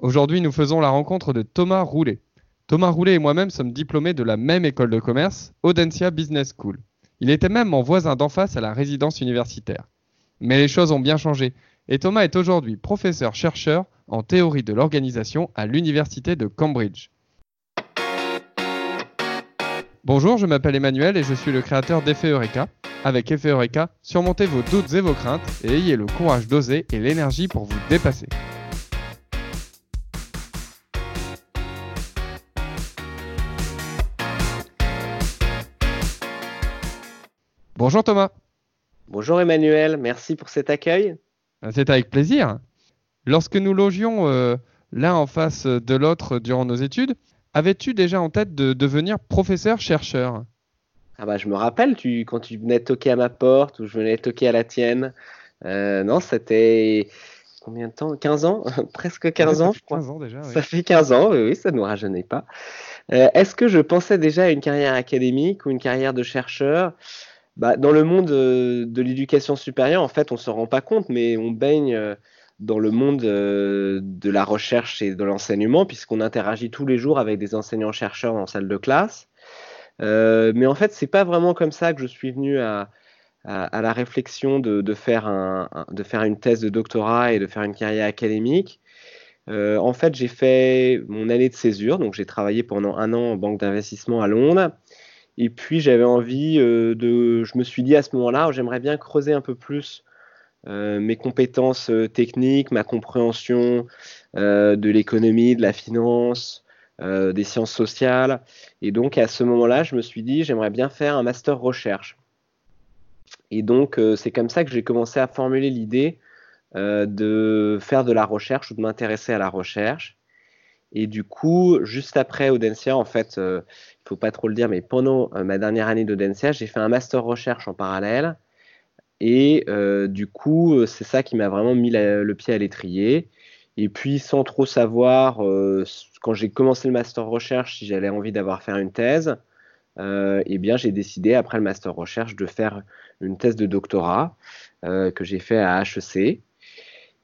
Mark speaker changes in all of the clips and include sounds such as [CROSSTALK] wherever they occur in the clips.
Speaker 1: Aujourd'hui, nous faisons la rencontre de Thomas Roulet. Thomas Roulet et moi-même sommes diplômés de la même école de commerce, Audencia Business School. Il était même mon voisin d'en face à la résidence universitaire. Mais les choses ont bien changé et Thomas est aujourd'hui professeur-chercheur en théorie de l'organisation à l'université de Cambridge. Bonjour, je m'appelle Emmanuel et je suis le créateur d'Effet Eureka. Avec Effet Eureka, surmontez vos doutes et vos craintes et ayez le courage d'oser et l'énergie pour vous dépasser. Bonjour Thomas.
Speaker 2: Bonjour Emmanuel, merci pour cet accueil.
Speaker 1: C'est avec plaisir. Lorsque nous logions euh, l'un en face de l'autre durant nos études, avais-tu déjà en tête de devenir professeur-chercheur?
Speaker 2: Ah bah je me rappelle, tu, quand tu venais toquer à ma porte ou je venais toquer à la tienne. Euh, non, c'était combien de temps? 15 ans? [LAUGHS] Presque 15 ans, je crois. 15 ans déjà, Ça fait 15 ans, oui, ça ne nous rajeunit pas. Euh, est-ce que je pensais déjà à une carrière académique ou une carrière de chercheur? Bah, dans le monde euh, de l'éducation supérieure, en fait, on ne se rend pas compte, mais on baigne euh, dans le monde euh, de la recherche et de l'enseignement, puisqu'on interagit tous les jours avec des enseignants-chercheurs en salle de classe. mais en fait, c'est pas vraiment comme ça que je suis venu à, la réflexion de, faire de faire une thèse de doctorat et de faire une carrière académique. en fait, j'ai fait mon année de césure, donc j'ai travaillé pendant un an en banque d'investissement à Londres. Et puis j'avais envie euh, de, je me suis dit à ce moment-là, j'aimerais bien creuser un peu plus euh, mes compétences euh, techniques, ma compréhension de l'économie, de la finance, des sciences sociales. Et donc à ce moment-là, je me suis dit, j'aimerais bien faire un master recherche. Et donc c'est comme ça que j'ai commencé à formuler l'idée de faire de la recherche ou de m'intéresser à la recherche. Et du coup, juste après Audencia, en fait, il ne faut pas trop le dire, mais pendant euh, ma dernière année d'Audencia, j'ai fait un master recherche en parallèle. Et euh, du coup, euh, c'est ça qui m'a vraiment mis le pied à l'étrier. Et puis, sans trop savoir, quand j'ai commencé le master recherche, si j'avais envie d'avoir faire une thèse, eh bien, j'ai décidé, après le master recherche, de faire une thèse de doctorat que j'ai fait à HEC.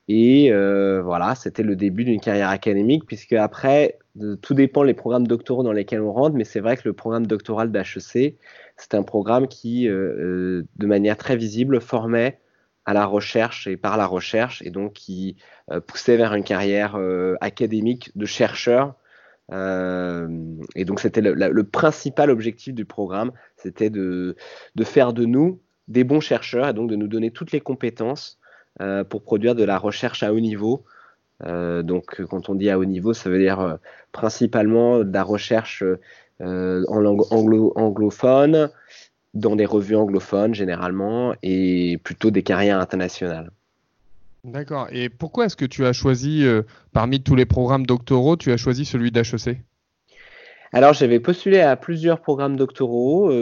Speaker 2: Et euh, voilà, c'était le début d'une carrière académique, puisque après, tout dépend des programmes doctoraux dans lesquels on rentre, mais c'est vrai que le programme doctoral d'HEC, c'est un programme qui, euh, euh, de manière très visible, formait à la recherche et par la recherche, et donc qui poussait vers une carrière académique de chercheur. et donc c'était le, principal objectif du programme, c'était de, de faire de nous des bons chercheurs, et donc de nous donner toutes les compétences pour produire de la recherche à haut niveau. Euh, donc, quand on dit à haut niveau, ça veut dire euh, principalement de la recherche en langue anglophone, dans des revues anglophones généralement, et plutôt des carrières internationales.
Speaker 1: D'accord. Et pourquoi est-ce que tu as choisi, parmi tous les programmes doctoraux, tu as choisi celui d'HEC
Speaker 2: Alors, j'avais postulé à plusieurs programmes doctoraux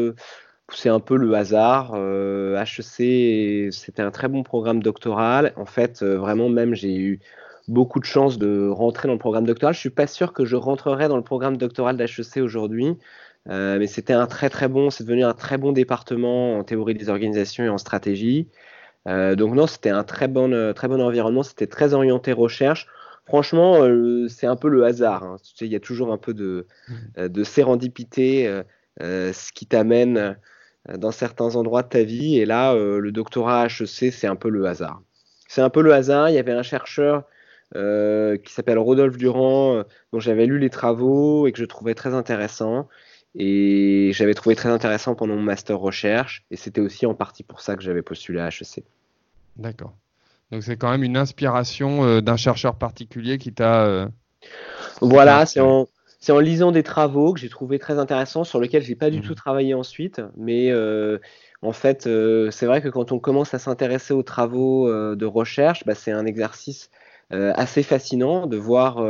Speaker 2: c'est un peu le hasard. HEC, euh, c'était un très bon programme doctoral. En fait, euh, vraiment, même, j'ai eu beaucoup de chance de rentrer dans le programme doctoral. Je suis pas sûr que je rentrerai dans le programme doctoral d'HEC aujourd'hui, euh, mais c'était un très très bon, c'est devenu un très bon département en théorie des organisations et en stratégie. donc non, c'était un très bon, très bon environnement, c'était très orienté recherche. Franchement, c'est un peu le hasard. Hein. Il y a toujours un peu de, mmh. de sérendipité, ce qui t'amène dans certains endroits de ta vie. Et là, euh, le doctorat HEC, c'est un peu le hasard. C'est un peu le hasard. Il y avait un chercheur euh, qui s'appelle Rodolphe Durand, dont j'avais lu les travaux et que je trouvais très intéressant. Et j'avais trouvé très intéressant pendant mon master recherche. Et c'était aussi en partie pour ça que j'avais postulé à HEC.
Speaker 1: D'accord. Donc c'est quand même une inspiration d'un chercheur particulier qui t'a...
Speaker 2: voilà, c'est en, c'est en lisant des travaux que j'ai trouvé très intéressants, sur lesquels j'ai pas du mmh tout travaillé ensuite. Mais euh, en fait, euh, c'est vrai que quand on commence à s'intéresser aux travaux euh, de recherche, bah, c'est un exercice assez fascinant de voir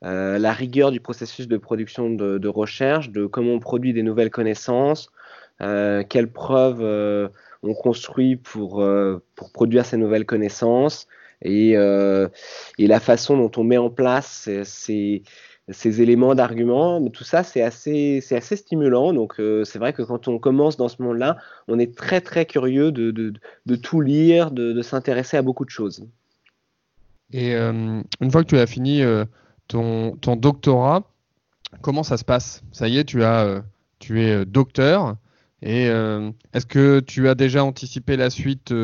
Speaker 2: la rigueur du processus de production de, recherche, de comment on produit des nouvelles connaissances, quelles preuves on construit pour, pour produire ces nouvelles connaissances et, et la façon dont on met en place ces ces éléments d'argument, tout ça c'est assez, assez stimulant. Donc euh, c'est vrai que quand on commence dans ce monde-là, on est très très curieux de, de, tout lire, de, s'intéresser à beaucoup de choses.
Speaker 1: Et euh, une fois que tu as fini euh, ton, ton doctorat, comment ça se passe? Ça y est, tu, as, tu es docteur. Et est-ce que tu as déjà anticipé la suite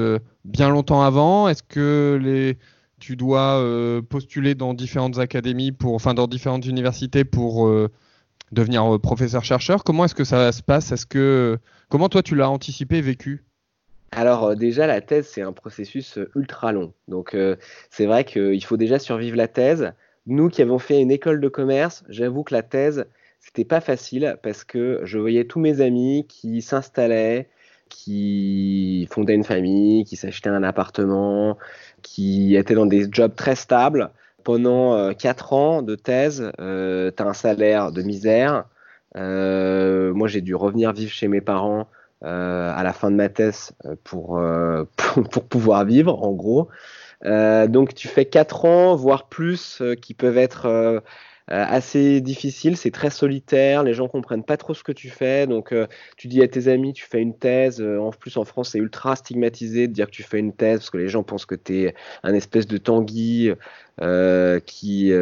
Speaker 1: bien longtemps avant? Est-ce que les, tu dois postuler dans différentes académies, pour, enfin dans différentes universités pour devenir professeur-chercheur Comment est-ce que ça se passe? Comment toi tu l'as anticipé, vécu?
Speaker 2: Alors euh, déjà, la thèse, c'est un processus euh, ultra long. Donc euh, c'est vrai qu'il faut déjà survivre la thèse. Nous qui avons fait une école de commerce, j'avoue que la thèse, c'était pas facile parce que je voyais tous mes amis qui s'installaient, qui fondaient une famille, qui s'achetaient un appartement, qui étaient dans des jobs très stables. Pendant 4 ans de thèse, tu as un salaire de misère. moi, j'ai dû revenir vivre chez mes parents euh, à la fin de ma thèse euh, pour, euh, [LAUGHS] pour, pouvoir vivre, en gros. donc tu fais 4 ans, voire plus, qui peuvent être assez difficiles. C'est très solitaire, les gens comprennent pas trop ce que tu fais. Donc tu dis à tes amis, tu fais une thèse. en plus, en France, c'est ultra stigmatisé de dire que tu fais une thèse parce que les gens pensent que tu es un espèce de Tanguy qui,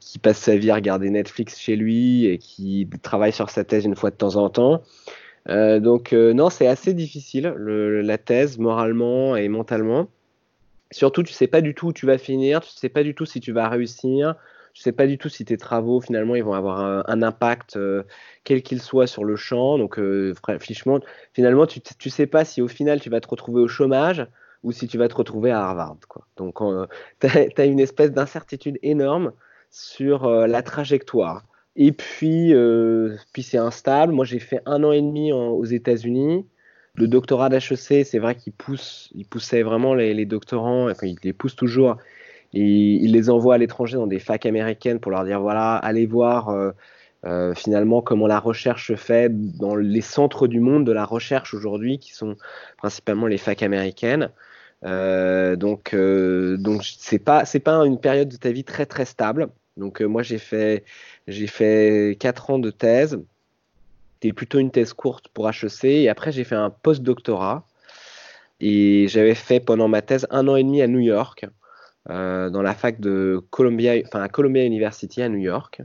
Speaker 2: qui passe sa vie à regarder Netflix chez lui et qui travaille sur sa thèse une fois de temps en temps. Euh, donc euh, non, c'est assez difficile la thèse moralement et mentalement. Surtout, tu sais pas du tout où tu vas finir, tu sais pas du tout si tu vas réussir, tu sais pas du tout si tes travaux finalement ils vont avoir un, impact euh, quel qu'il soit sur le champ. Donc franchement, finalement, tu, tu sais pas si au final tu vas te retrouver au chômage ou si tu vas te retrouver à Harvard. Donc [LAUGHS] tu as, une espèce d'incertitude énorme sur la trajectoire. Et puis, euh, puis c'est instable. Moi, j'ai fait un an et demi aux États-Unis. Le doctorat d'HEC, c'est vrai qu'il pousse, il poussait vraiment les, doctorants, enfin, il les pousse toujours. Il les envoie à l'étranger dans des facs américaines pour leur dire voilà, allez voir euh, euh, finalement comment la recherche se fait dans les centres du monde de la recherche aujourd'hui, qui sont principalement les facs américaines. donc, donc c'est pas c'est pas une période de ta vie très très stable. Donc moi j'ai fait j'ai fait 4 ans de thèse. C'était plutôt une thèse courte pour HEC. Et après, j'ai fait un post-doctorat. Et j'avais fait pendant ma thèse un an et demi à New York, euh, dans la fac de Columbia, enfin à Columbia University à New York,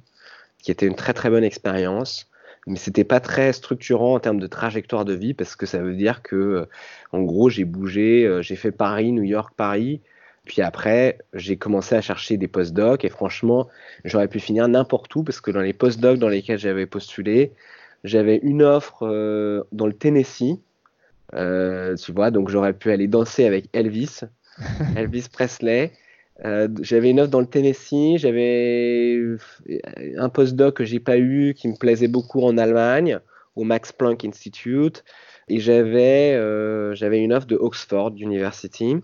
Speaker 2: qui était une très très bonne expérience. Mais c'était pas très structurant en termes de trajectoire de vie parce que ça veut dire que, en gros, j'ai bougé, euh, j'ai fait Paris, New York, Paris. Puis après, j'ai commencé à chercher des post-docs et franchement, j'aurais pu finir n'importe où parce que dans les post-docs dans lesquels j'avais postulé, j'avais une offre euh, dans le Tennessee, euh, tu vois, donc j'aurais pu aller danser avec Elvis, [LAUGHS] Elvis Presley. Euh, j'avais une offre dans le Tennessee, j'avais un post-doc que j'ai pas eu qui me plaisait beaucoup en Allemagne, au Max Planck Institute, et j'avais j'avais une offre de Oxford University.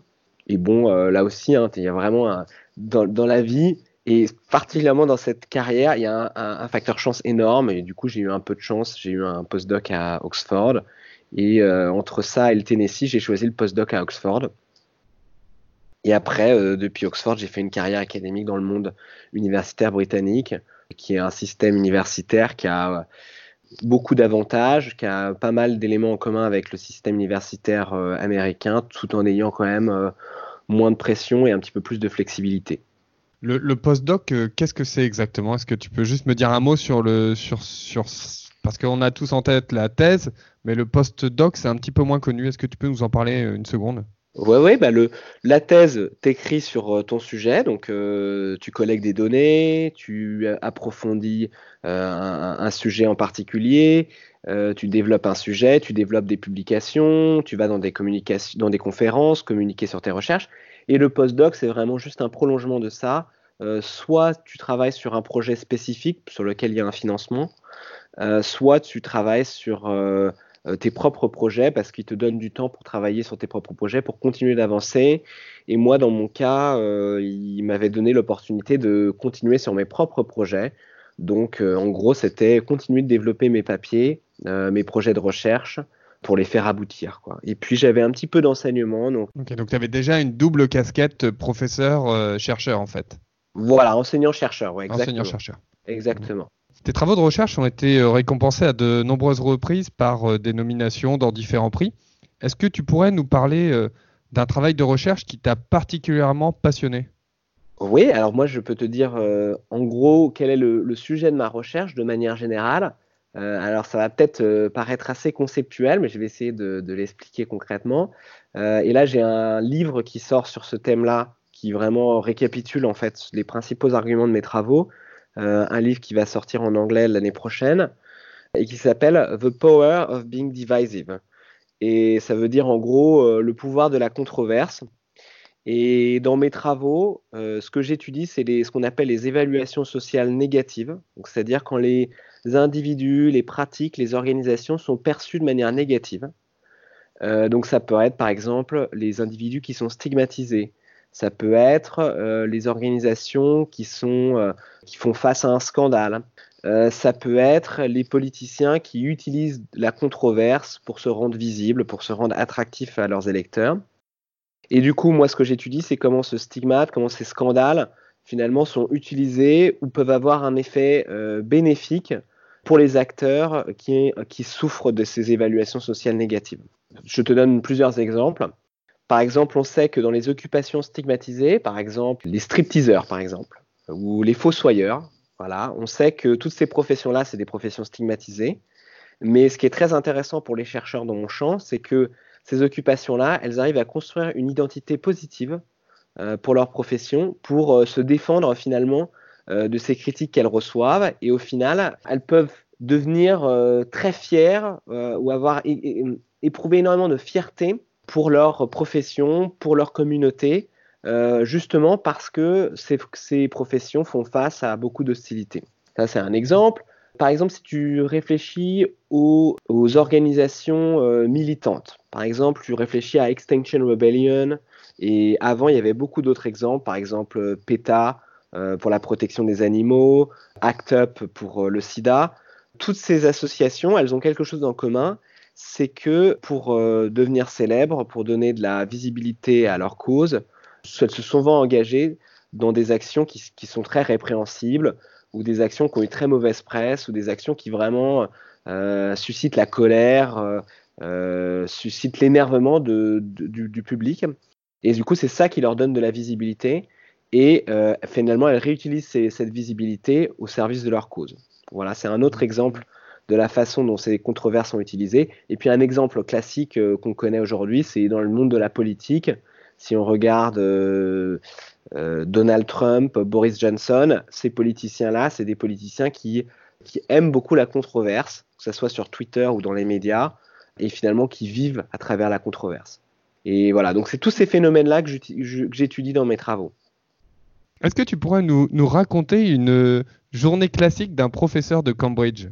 Speaker 2: Et bon, euh, là aussi, hein, il y a vraiment dans, la vie, et particulièrement dans cette carrière, il y a un, facteur chance énorme. Et du coup, j'ai eu un peu de chance. J'ai eu un postdoc à Oxford. Et euh, entre ça et le Tennessee, j'ai choisi le postdoc à Oxford. Et après, euh, depuis Oxford, j'ai fait une carrière académique dans le monde universitaire britannique, qui est un système universitaire qui a beaucoup d'avantages, qui a pas mal d'éléments en commun avec le système universitaire américain, tout en ayant quand même moins de pression et un petit peu plus de flexibilité.
Speaker 1: Le, le postdoc, euh, qu'est-ce que c'est exactement? Est-ce que tu peux juste me dire un mot sur le sur sur parce qu'on a tous en tête la thèse, mais le postdoc c'est un petit peu moins connu. Est-ce que tu peux nous en parler euh, une seconde?
Speaker 2: Ouais, ouais, bah le, la thèse t'écrit sur euh, ton sujet, donc tu collectes des données, tu approfondis un, sujet en particulier, euh, tu développes un sujet, tu développes des publications, tu vas dans des, communications, dans des conférences, communiquer sur tes recherches. Et le postdoc, c'est vraiment juste un prolongement de ça. Euh, soit tu travailles sur un projet spécifique sur lequel il y a un financement, euh, soit tu travailles sur tes propres projets parce qu'ils te donnent du temps pour travailler sur tes propres projets, pour continuer d'avancer. Et moi, dans mon cas, il m'avait donné l'opportunité de continuer sur mes propres projets. Donc, en gros, c'était continuer de développer mes papiers, euh, mes projets de recherche pour les faire aboutir. Quoi. Et puis j'avais un petit peu d'enseignement. Donc,
Speaker 1: donc tu avais déjà une double casquette professeur-chercheur en fait.
Speaker 2: Voilà, enseignant-chercheur. Ouais,
Speaker 1: Enseignant-chercheur.
Speaker 2: Exactement.
Speaker 1: Tes travaux de recherche ont été euh, récompensés à de nombreuses reprises par euh, des nominations dans différents prix. Est-ce que tu pourrais nous parler d'un travail de recherche qui t'a particulièrement passionné?
Speaker 2: Oui, alors moi je peux te dire en gros quel est le, sujet de ma recherche de manière générale. alors ça va peut-être paraître assez conceptuel, mais je vais essayer de l'expliquer concrètement. et là j'ai un livre qui sort sur ce thème-là, qui vraiment récapitule en fait les principaux arguments de mes travaux. Un livre qui va sortir en anglais l'année prochaine et qui s'appelle The Power of Being Divisive. Et ça veut dire en gros euh, le pouvoir de la controverse. Et dans mes travaux, euh, ce que j'étudie, c'est ce qu'on appelle les évaluations sociales négatives. C'est-à-dire quand les individus, les pratiques, les organisations sont perçus de manière négative. Euh, donc ça peut être par exemple les individus qui sont stigmatisés. Ça peut être les organisations qui, sont, qui font face à un scandale. Euh, ça peut être les politiciens qui utilisent la controverse pour se rendre visibles, pour se rendre attractifs à leurs électeurs. Et du coup, moi, ce que j'étudie, c'est comment ce stigmate, comment ces scandales, finalement, sont utilisés ou peuvent avoir un effet euh, bénéfique pour les acteurs qui, qui souffrent de ces évaluations sociales négatives. Je te donne plusieurs exemples. Par exemple, on sait que dans les occupations stigmatisées, par exemple, les stripteaseurs, par exemple, ou les fossoyeurs, voilà, on sait que toutes ces professions-là, c'est des professions stigmatisées. Mais ce qui est très intéressant pour les chercheurs dans mon champ, c'est que ces occupations-là, elles arrivent à construire une identité positive euh, pour leur profession, pour euh, se défendre finalement euh, de ces critiques qu'elles reçoivent. Et au final, elles peuvent devenir très fières ou avoir éprouvé énormément de fierté pour leur profession, pour leur communauté, euh, justement parce que ces, professions font face à beaucoup d'hostilité. Ça, c'est un exemple. Par exemple, si tu réfléchis aux, organisations euh, militantes, par exemple, tu réfléchis à Extinction Rebellion, et avant, il y avait beaucoup d'autres exemples, par exemple PETA euh, pour la protection des animaux, ACT UP pour le sida. Toutes ces associations, elles ont quelque chose en commun, c'est que pour devenir célèbres, pour donner de la visibilité à leur cause, elles se sont souvent engagées dans des actions qui, sont très répréhensibles ou des actions qui ont une très mauvaise presse ou des actions qui vraiment euh, suscitent la colère, euh, euh, suscitent l'énervement du, public. Et du coup, c'est ça qui leur donne de la visibilité. Et finalement, elles réutilisent cette visibilité au service de leur cause. Voilà, c'est un autre exemple de la façon dont ces controverses sont utilisées. Et puis un exemple classique qu'on connaît aujourd'hui, c'est dans le monde de la politique. Si on regarde euh, euh, Donald Trump, Boris Johnson, ces politiciens-là, c'est des politiciens qui, qui aiment beaucoup la controverse, que ce soit sur Twitter ou dans les médias, et finalement qui vivent à travers la controverse. Et voilà, donc c'est tous ces phénomènes-là que j'étudie dans mes travaux.
Speaker 1: Est-ce que tu pourrais nous, nous raconter une journée classique d'un professeur de Cambridge?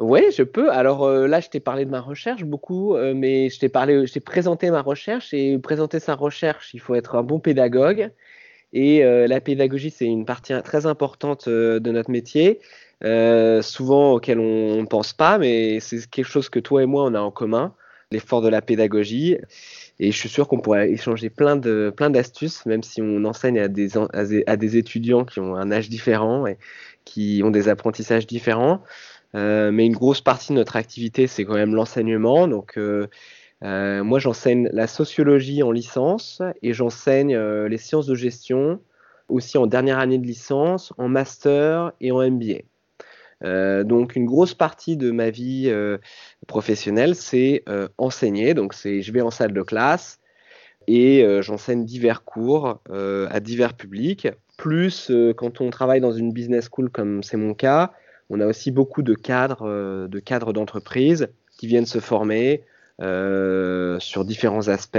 Speaker 2: Oui, je peux. Alors euh, là, je t'ai parlé de ma recherche beaucoup, euh, mais je t'ai parlé, présenté ma recherche et présenter sa recherche, il faut être un bon pédagogue. Et euh, la pédagogie, c'est une partie très importante de notre métier, souvent auquel on ne pense pas, mais c'est quelque chose que toi et moi, on a en commun, l'effort de la pédagogie. Et je suis sûr qu'on pourrait échanger plein de plein d'astuces, même si on enseigne à des, à des étudiants qui ont un âge différent et qui ont des apprentissages différents. Euh, mais une grosse partie de notre activité, c'est quand même l'enseignement. Donc, euh, euh, moi, j'enseigne la sociologie en licence et j'enseigne les sciences de gestion aussi en dernière année de licence, en master et en MBA. donc une grosse partie de ma vie professionnelle, c'est enseigner. Donc c'est, je vais en salle de classe et j'enseigne divers cours à divers publics. Plus quand on travaille dans une business school comme c'est mon cas, on a aussi beaucoup de cadres euh, de cadres d'entreprise qui viennent se former euh, sur différents aspects,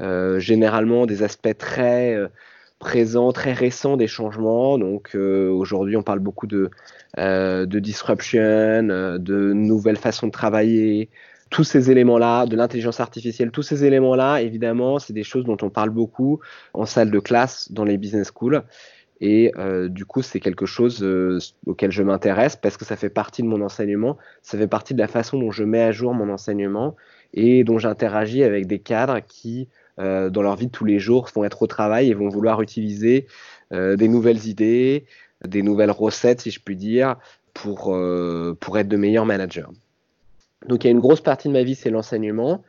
Speaker 2: euh, généralement des aspects très présents, très récents des changements. Donc aujourd'hui, on parle beaucoup de, de disruption, de nouvelles façons de travailler, tous ces éléments-là, de l'intelligence artificielle, tous ces éléments-là, évidemment, c'est des choses dont on parle beaucoup en salle de classe dans les business schools. Et euh, du coup, c'est quelque chose euh, auquel je m'intéresse parce que ça fait partie de mon enseignement, ça fait partie de la façon dont je mets à jour mon enseignement et dont j'interagis avec des cadres qui, euh, dans leur vie de tous les jours, vont être au travail et vont vouloir utiliser des nouvelles idées, des nouvelles recettes, si je puis dire, pour, pour être de meilleurs managers. Donc il y a une grosse partie de ma vie, c'est l'enseignement.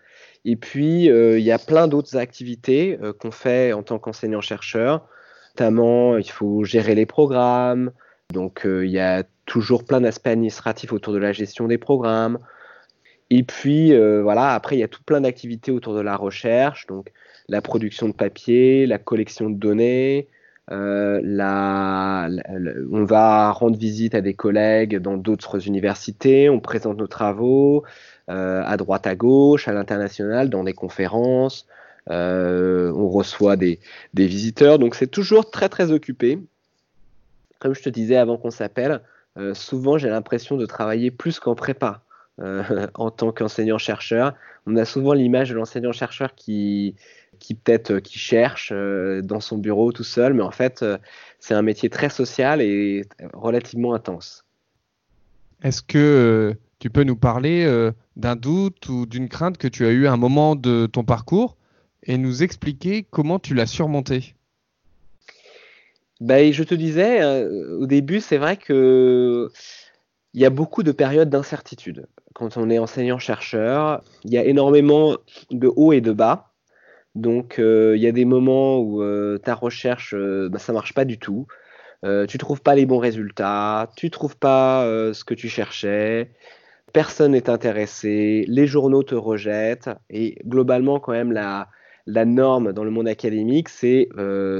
Speaker 2: Et puis, il y a plein d'autres activités qu'on fait en tant qu'enseignant-chercheur. Notamment, il faut gérer les programmes. Donc, il y a toujours plein d'aspects administratifs autour de la gestion des programmes. Et puis, voilà, après, il y a tout plein d'activités autour de la recherche. Donc, la production de papier, la collection de données, euh, on va rendre visite à des collègues dans d'autres universités, on présente nos travaux euh, à droite, à gauche, à l'international, dans des conférences, euh, on reçoit des, visiteurs, donc c'est toujours très très occupé. Comme je te disais avant qu'on s'appelle, souvent j'ai l'impression de travailler plus qu'en prépa. [LAUGHS] en tant qu'enseignant-chercheur, on a souvent l'image de l'enseignant-chercheur qui, qui peut-être euh, qui cherche euh, dans son bureau tout seul, mais en fait, euh, c'est un métier très social et relativement intense.
Speaker 1: Est-ce que tu peux nous parler d'un doute ou d'une crainte que tu as eu à un moment de ton parcours? Et nous expliquer comment tu l'as surmonté
Speaker 2: ben, Je te disais, au début, c'est vrai que il y a beaucoup de périodes d'incertitude. Quand on est enseignant-chercheur, il y a énormément de hauts et de bas. Donc, euh, il y a des moments où euh, ta recherche, euh, bah, ça marche pas du tout. tu trouves pas les bons résultats, tu trouves pas ce que tu cherchais, personne n'est intéressé, les journaux te rejettent, et globalement, quand même, la, norme dans le monde académique, c'est,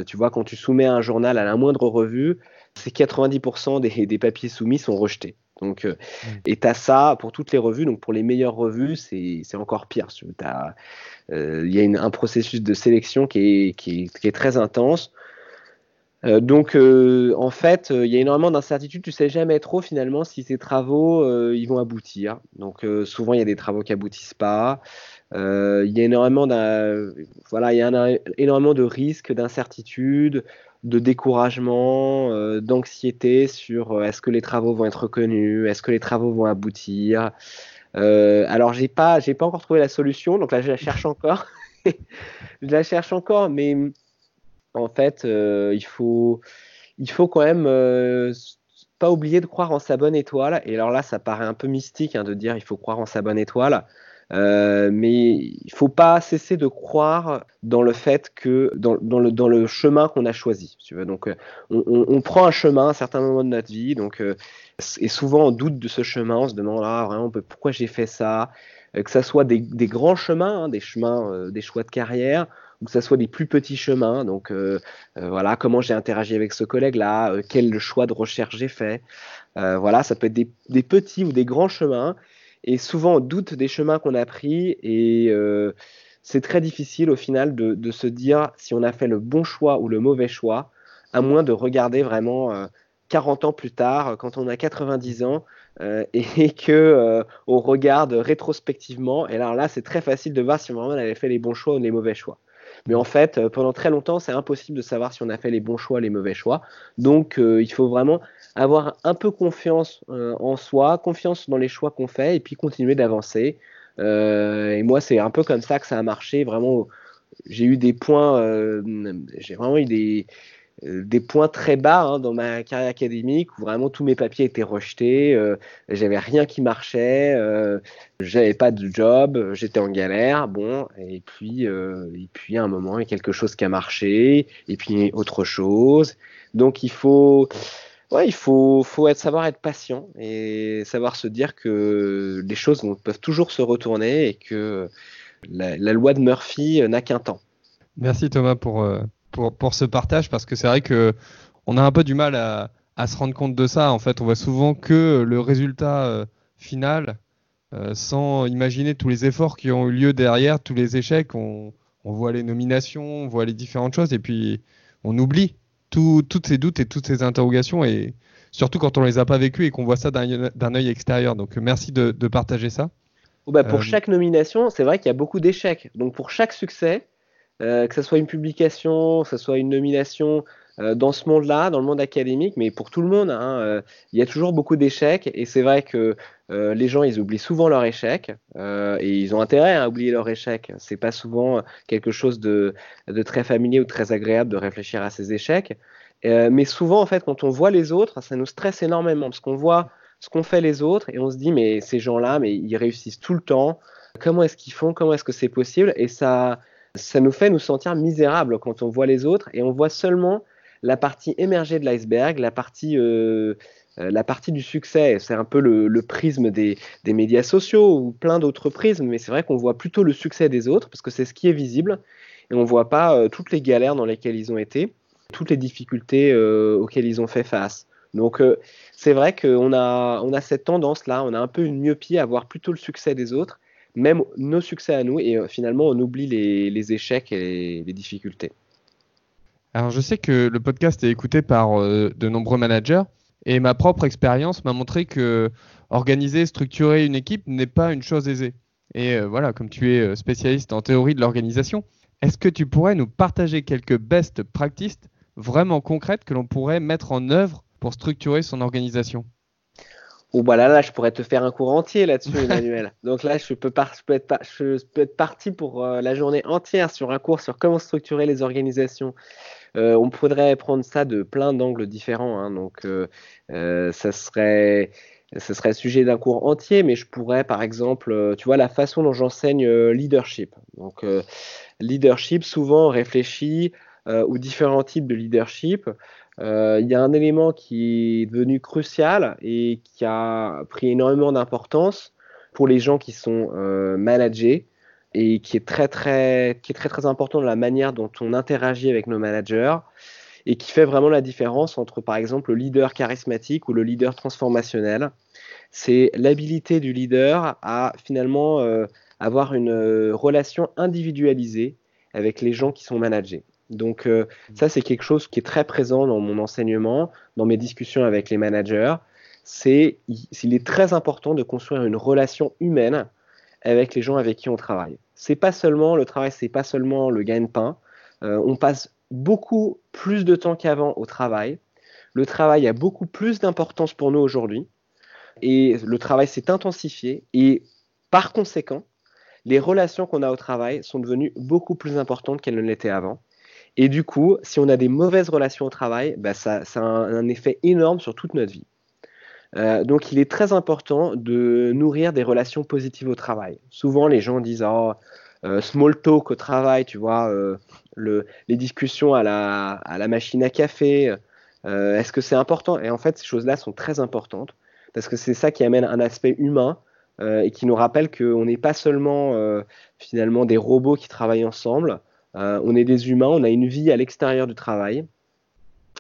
Speaker 2: tu vois, quand tu soumets un journal à la moindre revue, c'est 90% des, des, papiers soumis sont rejetés. Donc, mmh. Et tu as ça pour toutes les revues. Donc pour les meilleures revues, c'est encore pire. Euh, il y a un processus de sélection qui est, très intense. Euh, donc, euh, en fait, il y a énormément d'incertitudes. Tu sais jamais trop finalement si ces travaux ils vont aboutir. Donc, souvent il y a des travaux qui aboutissent pas. Il y a énormément voilà, il y a énormément de risques, d'incertitudes, de découragement, d'anxiété sur est-ce que les travaux vont être reconnus, est-ce que les travaux vont aboutir. Euh, alors j'ai pas, j'ai pas encore trouvé la solution, donc là je la cherche encore. [LAUGHS] je la cherche encore, mais en fait euh, il faut, il faut quand même euh, pas oublier de croire en sa bonne étoile. Et alors là ça paraît un peu mystique hein, de dire il faut croire en sa bonne étoile. Euh, mais il faut pas cesser de croire dans le fait que dans, le, dans le chemin qu'on a choisi. Donc, on, on, prend un chemin à un certain de notre vie, donc et souvent on doute de ce chemin, on se demande ah, vraiment pourquoi j'ai fait ça, euh, que ça soit des, grands chemins, hein, des chemins, euh, des choix de carrière, ou que ça soit des plus petits chemins. Donc euh, voilà, comment j'ai interagi avec ce collègue-là, quel choix de recherche j'ai fait. voilà, ça peut être des, petits ou des grands chemins. Et souvent on doute des chemins qu'on a pris et c'est très difficile au final de, se dire si on a fait le bon choix ou le mauvais choix, à moins de regarder vraiment 40 ans plus tard, quand on a 90 ans, euh, [LAUGHS] et que euh, on regarde rétrospectivement. Et alors là, c'est très facile de voir si vraiment on avait fait les bons choix ou les mauvais choix. Mais en fait, euh, pendant très longtemps, c'est impossible de savoir si on a fait les bons choix les mauvais choix. Donc, il faut vraiment avoir un peu confiance en soi, confiance dans les choix qu'on fait, et puis continuer d'avancer. et moi, c'est un peu comme ça que ça a marché. Vraiment, j'ai eu des points, j'ai vraiment eu des, euh, des points très bas hein, dans ma carrière académique où vraiment tous mes papiers étaient rejetés, euh, j'avais rien qui marchait, euh, j'avais pas de job, j'étais en galère, bon, et puis euh, et puis à un moment il y a quelque chose qui a marché, et puis autre chose, donc il faut ouais, il faut faut savoir être patient et savoir se dire que les choses peuvent toujours se retourner et que la, la loi de Murphy n'a qu'un temps.
Speaker 1: Merci Thomas pour pour, pour ce partage parce que c'est vrai que on a un peu du mal à, à, se rendre compte de ça. En fait, on voit souvent que le résultat euh, final euh, sans imaginer tous les efforts qui ont eu lieu derrière, tous les échecs. On, on voit les nominations, on voit les différentes choses et puis on oublie toutes ces doutes et toutes ces interrogations et surtout quand on les a pas vécues et qu'on voit ça d'un œil extérieur. Donc merci de, de partager ça.
Speaker 2: Bah pour euh, chaque nomination, c'est vrai qu'il y a beaucoup d'échecs. Donc pour chaque succès, euh, que ce soit une publication, que ce soit une nomination euh, dans ce monde-là, dans le monde académique, mais pour tout le monde, hein, euh, il y a toujours beaucoup d'échecs et c'est vrai que les gens ils oublient souvent leur échec et ils ont intérêt à oublier leur échec. C'est pas souvent quelque chose de, de, très familier ou très agréable de réfléchir à ces échecs, mais souvent en fait quand on voit les autres, ça nous stresse énormément parce qu'on voit ce qu'ont fait les autres et on se dit mais ces gens-là, mais ils réussissent tout le temps. Comment est-ce qu'ils font? Comment est-ce que c'est possible? Et ça, ça nous fait nous sentir misérables quand on voit les autres et on voit seulement la partie émergée de l'iceberg, la partie la partie du succès, c'est un peu le, prisme des, médias sociaux ou plein d'autres prismes, mais c'est vrai qu'on voit plutôt le succès des autres parce que c'est ce qui est visible et on voit pas toutes les galères dans lesquelles ils ont été, toutes les difficultés auxquelles ils ont fait face. Donc c'est vrai qu'on a, on a cette tendance-là, on a un peu une myopie à voir plutôt le succès des autres, même nos succès à nous, et finalement on oublie les, échecs et les, difficultés.
Speaker 1: Alors je sais que le podcast est écouté par de nombreux managers, et ma propre expérience m'a montré que organiser, structurer une équipe n'est pas une chose aisée. Et voilà, comme tu es spécialiste en théorie de l'organisation, est-ce que tu pourrais nous partager quelques best practices vraiment concrètes que l'on pourrait mettre en œuvre pour structurer son organisation?
Speaker 2: Oh bah là, là, je pourrais te faire un cours entier là-dessus, [LAUGHS] Emmanuel. Donc là, je peux, peux, être, je peux être parti pour euh, la journée entière sur un cours sur comment structurer les organisations. Euh, on pourrait prendre ça de plein d'angles différents. Hein. donc, euh, ça serait, ce serait le sujet d'un cours entier, mais je pourrais, par exemple, tu vois, la façon dont j'enseigne leadership. Donc, leadership, souvent réfléchit aux différents types de leadership. Euh, il y a un élément qui est devenu crucial et qui a pris énormément d'importance pour les gens qui sont euh, managés et qui est très très qui est très très important dans la manière dont on interagit avec nos managers et qui fait vraiment la différence entre par exemple le leader charismatique ou le leader transformationnel. C'est l'habilité du leader à finalement euh, avoir une relation individualisée avec les gens qui sont managés. Donc euh, mm. ça, c'est quelque chose qui est très présent dans mon enseignement, dans mes discussions avec les managers. C'est il est très important de construire une relation humaine avec les gens avec qui on travaille. C'est pas seulement le travail, c'est pas seulement le gain-pain. Euh, on passe beaucoup plus de temps qu'avant au travail. Le travail a beaucoup plus d'importance pour nous aujourd'hui et le travail s'est intensifié et par conséquent, les relations qu'on a au travail sont devenues beaucoup plus importantes qu'elles ne l'étaient avant. Et du coup, si on a des mauvaises relations au travail, bah, ça, a un, effet énorme sur toute notre vie. Euh, donc, il est très important de nourrir des relations positives au travail. Souvent, les gens disent oh, euh, small talk au travail, tu vois, euh, le, les discussions à la, à la, machine à café. Est-ce que c'est important? Et en fait, ces choses-là sont très importantes parce que c'est ça qui amène un aspect humain et qui nous rappelle qu'on n'est pas seulement finalement des robots qui travaillent ensemble. Euh, on est des humains, on a une vie à l'extérieur du travail.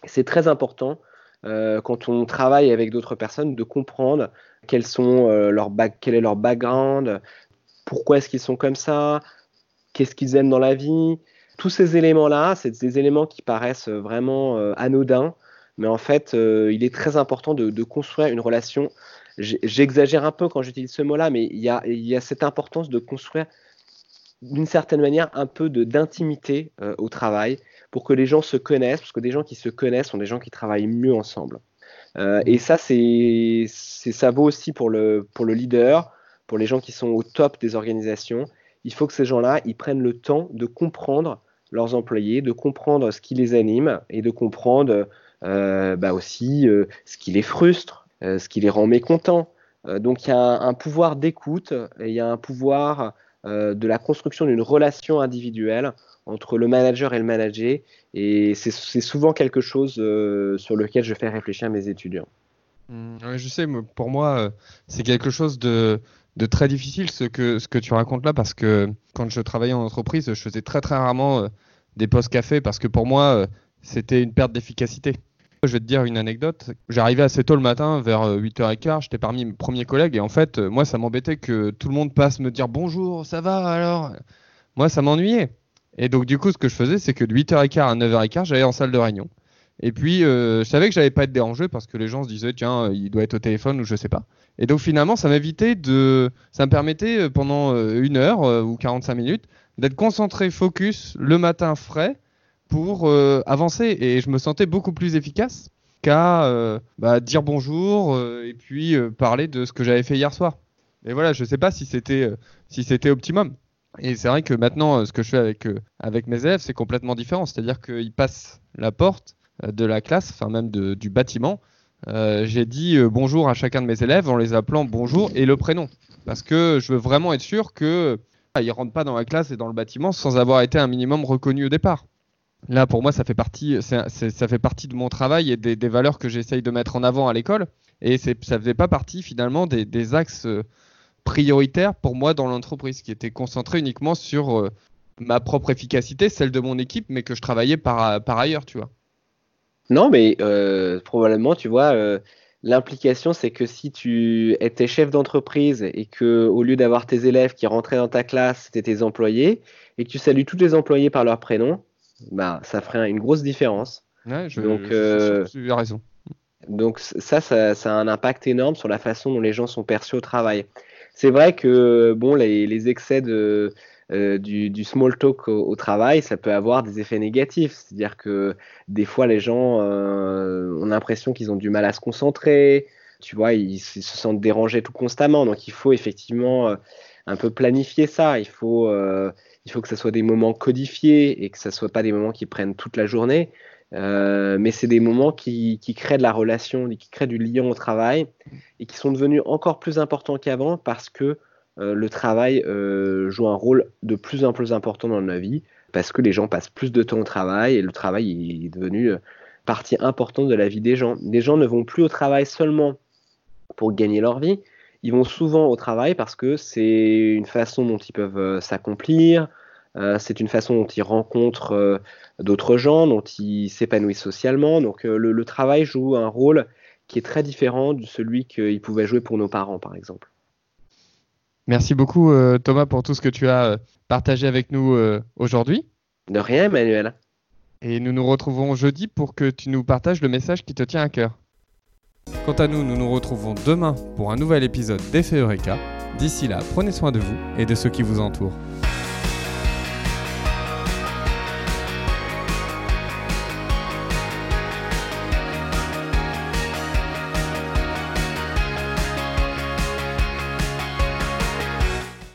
Speaker 2: C'est très important euh, quand on travaille avec d'autres personnes de comprendre quels sont, euh, leur quel est leur background, pourquoi est-ce qu'ils sont comme ça, qu'est-ce qu'ils aiment dans la vie. Tous ces éléments-là, c'est des éléments qui paraissent vraiment anodins, mais en fait, il est très important de, construire une relation. J'exagère un peu quand j'utilise ce mot-là, mais il y, a, cette importance de construire d'une certaine manière un peu d'intimité euh, au travail pour que les gens se connaissent, parce que des gens qui se connaissent sont des gens qui travaillent mieux ensemble. Euh, et ça, c'est ça vaut aussi pour le, pour le leader, pour les gens qui sont au top des organisations. Il faut que ces gens-là, ils prennent le temps de comprendre leurs employés, de comprendre ce qui les anime et de comprendre euh, bah aussi ce qui les frustre, ce qui les rend mécontents. donc il y a un, un pouvoir d'écoute, il y a un pouvoir de la construction d'une relation individuelle entre le manager et le manager. Et c'est souvent quelque chose euh, sur lequel je fais réfléchir mes étudiants.
Speaker 1: Mmh, je sais, pour moi, euh, c'est quelque chose de, très difficile ce que, ce que tu racontes là, parce que quand je travaillais en entreprise, je faisais très très rarement des postes café, parce que pour moi, c'était une perte d'efficacité. Je vais te dire une anecdote. J'arrivais assez tôt le matin, vers 8h15, euh, j'étais parmi mes premiers collègues et en fait, euh, moi, ça m'embêtait que tout le monde passe me dire bonjour, ça va alors? Moi, ça m'ennuyait. Et donc, du coup, ce que je faisais, c'est que de 8h15 à 9h15, j'allais en salle de réunion. Et puis, euh, je savais que j'allais pas être dérangé parce que les gens se disaient, tiens, il doit être au téléphone ou je sais pas. Et donc, finalement, ça m'évitait de. Ça me permettait pendant une heure ou 45 minutes d'être concentré, focus, le matin frais pour euh, avancer et je me sentais beaucoup plus efficace qu'à euh, bah, dire bonjour euh, et puis parler de ce que j'avais fait hier soir. Et voilà, je sais pas si c'était si c'était optimum. Et c'est vrai que maintenant, ce que je fais avec avec mes élèves, c'est complètement différent. C'est-à-dire qu'ils passent la porte de la classe, enfin même du bâtiment. J'ai dit bonjour à chacun de mes élèves en les appelant bonjour et le prénom, parce que je veux vraiment être sûr que ils rentrent pas dans la classe et dans le bâtiment sans avoir été un minimum reconnu au départ. Là, pour moi, ça fait partie, ça fait partie de mon travail et des, valeurs que j'essaye de mettre en avant à l'école. Et ça faisait pas partie finalement des, axes euh, prioritaires pour moi dans l'entreprise, qui étaient concentrés uniquement sur euh, ma propre efficacité, celle de mon équipe, mais que je travaillais par, par ailleurs, tu vois.
Speaker 2: Non, mais euh, probablement, tu vois, l'implication, c'est que si tu étais chef d'entreprise et que au lieu d'avoir tes élèves qui rentraient dans ta classe, c'était tes employés, et que tu salues tous les employés par leur prénom, bah, ça ferait une grosse différence.
Speaker 1: Ouais, je, donc, euh, tu as raison.
Speaker 2: Donc ça, ça, a un impact énorme sur la façon dont les gens sont perçus au travail. C'est vrai que bon, les, excès de, euh, du, small talk au, travail, ça peut avoir des effets négatifs. C'est-à-dire que des fois, les gens euh, ont l'impression qu'ils ont du mal à se concentrer. Tu vois, ils, se sentent dérangés tout constamment. Donc, il faut effectivement un peu planifier ça. Il faut il faut que ce soit des moments codifiés et que ce ne soit pas des moments qui prennent toute la journée. Euh, mais c'est des moments qui, créent de la relation, qui créent du lien au travail et qui sont devenus encore plus importants qu'avant parce que euh, le travail euh, joue un rôle de plus en plus important dans nos vie parce que les gens passent plus de temps au travail et le travail est devenu partie importante de la vie des gens. Les gens ne vont plus au travail seulement pour gagner leur vie, ils vont souvent au travail parce que c'est une façon dont ils peuvent euh, s'accomplir, euh, c'est une façon dont ils rencontrent euh, d'autres gens, dont ils s'épanouissent socialement. Donc le, travail joue un rôle qui est très différent de celui qu'ils pouvaient jouer pour nos parents, par exemple.
Speaker 1: Merci beaucoup Thomas pour tout ce que tu as partagé avec nous aujourd'hui.
Speaker 2: De rien, Emmanuel.
Speaker 1: Et nous nous retrouvons jeudi pour que tu nous partages le message qui te tient à cœur. Quant à nous, nous nous retrouvons demain pour un nouvel épisode d'Effet Eureka. D'ici là, prenez soin de vous et de ceux qui vous entourent.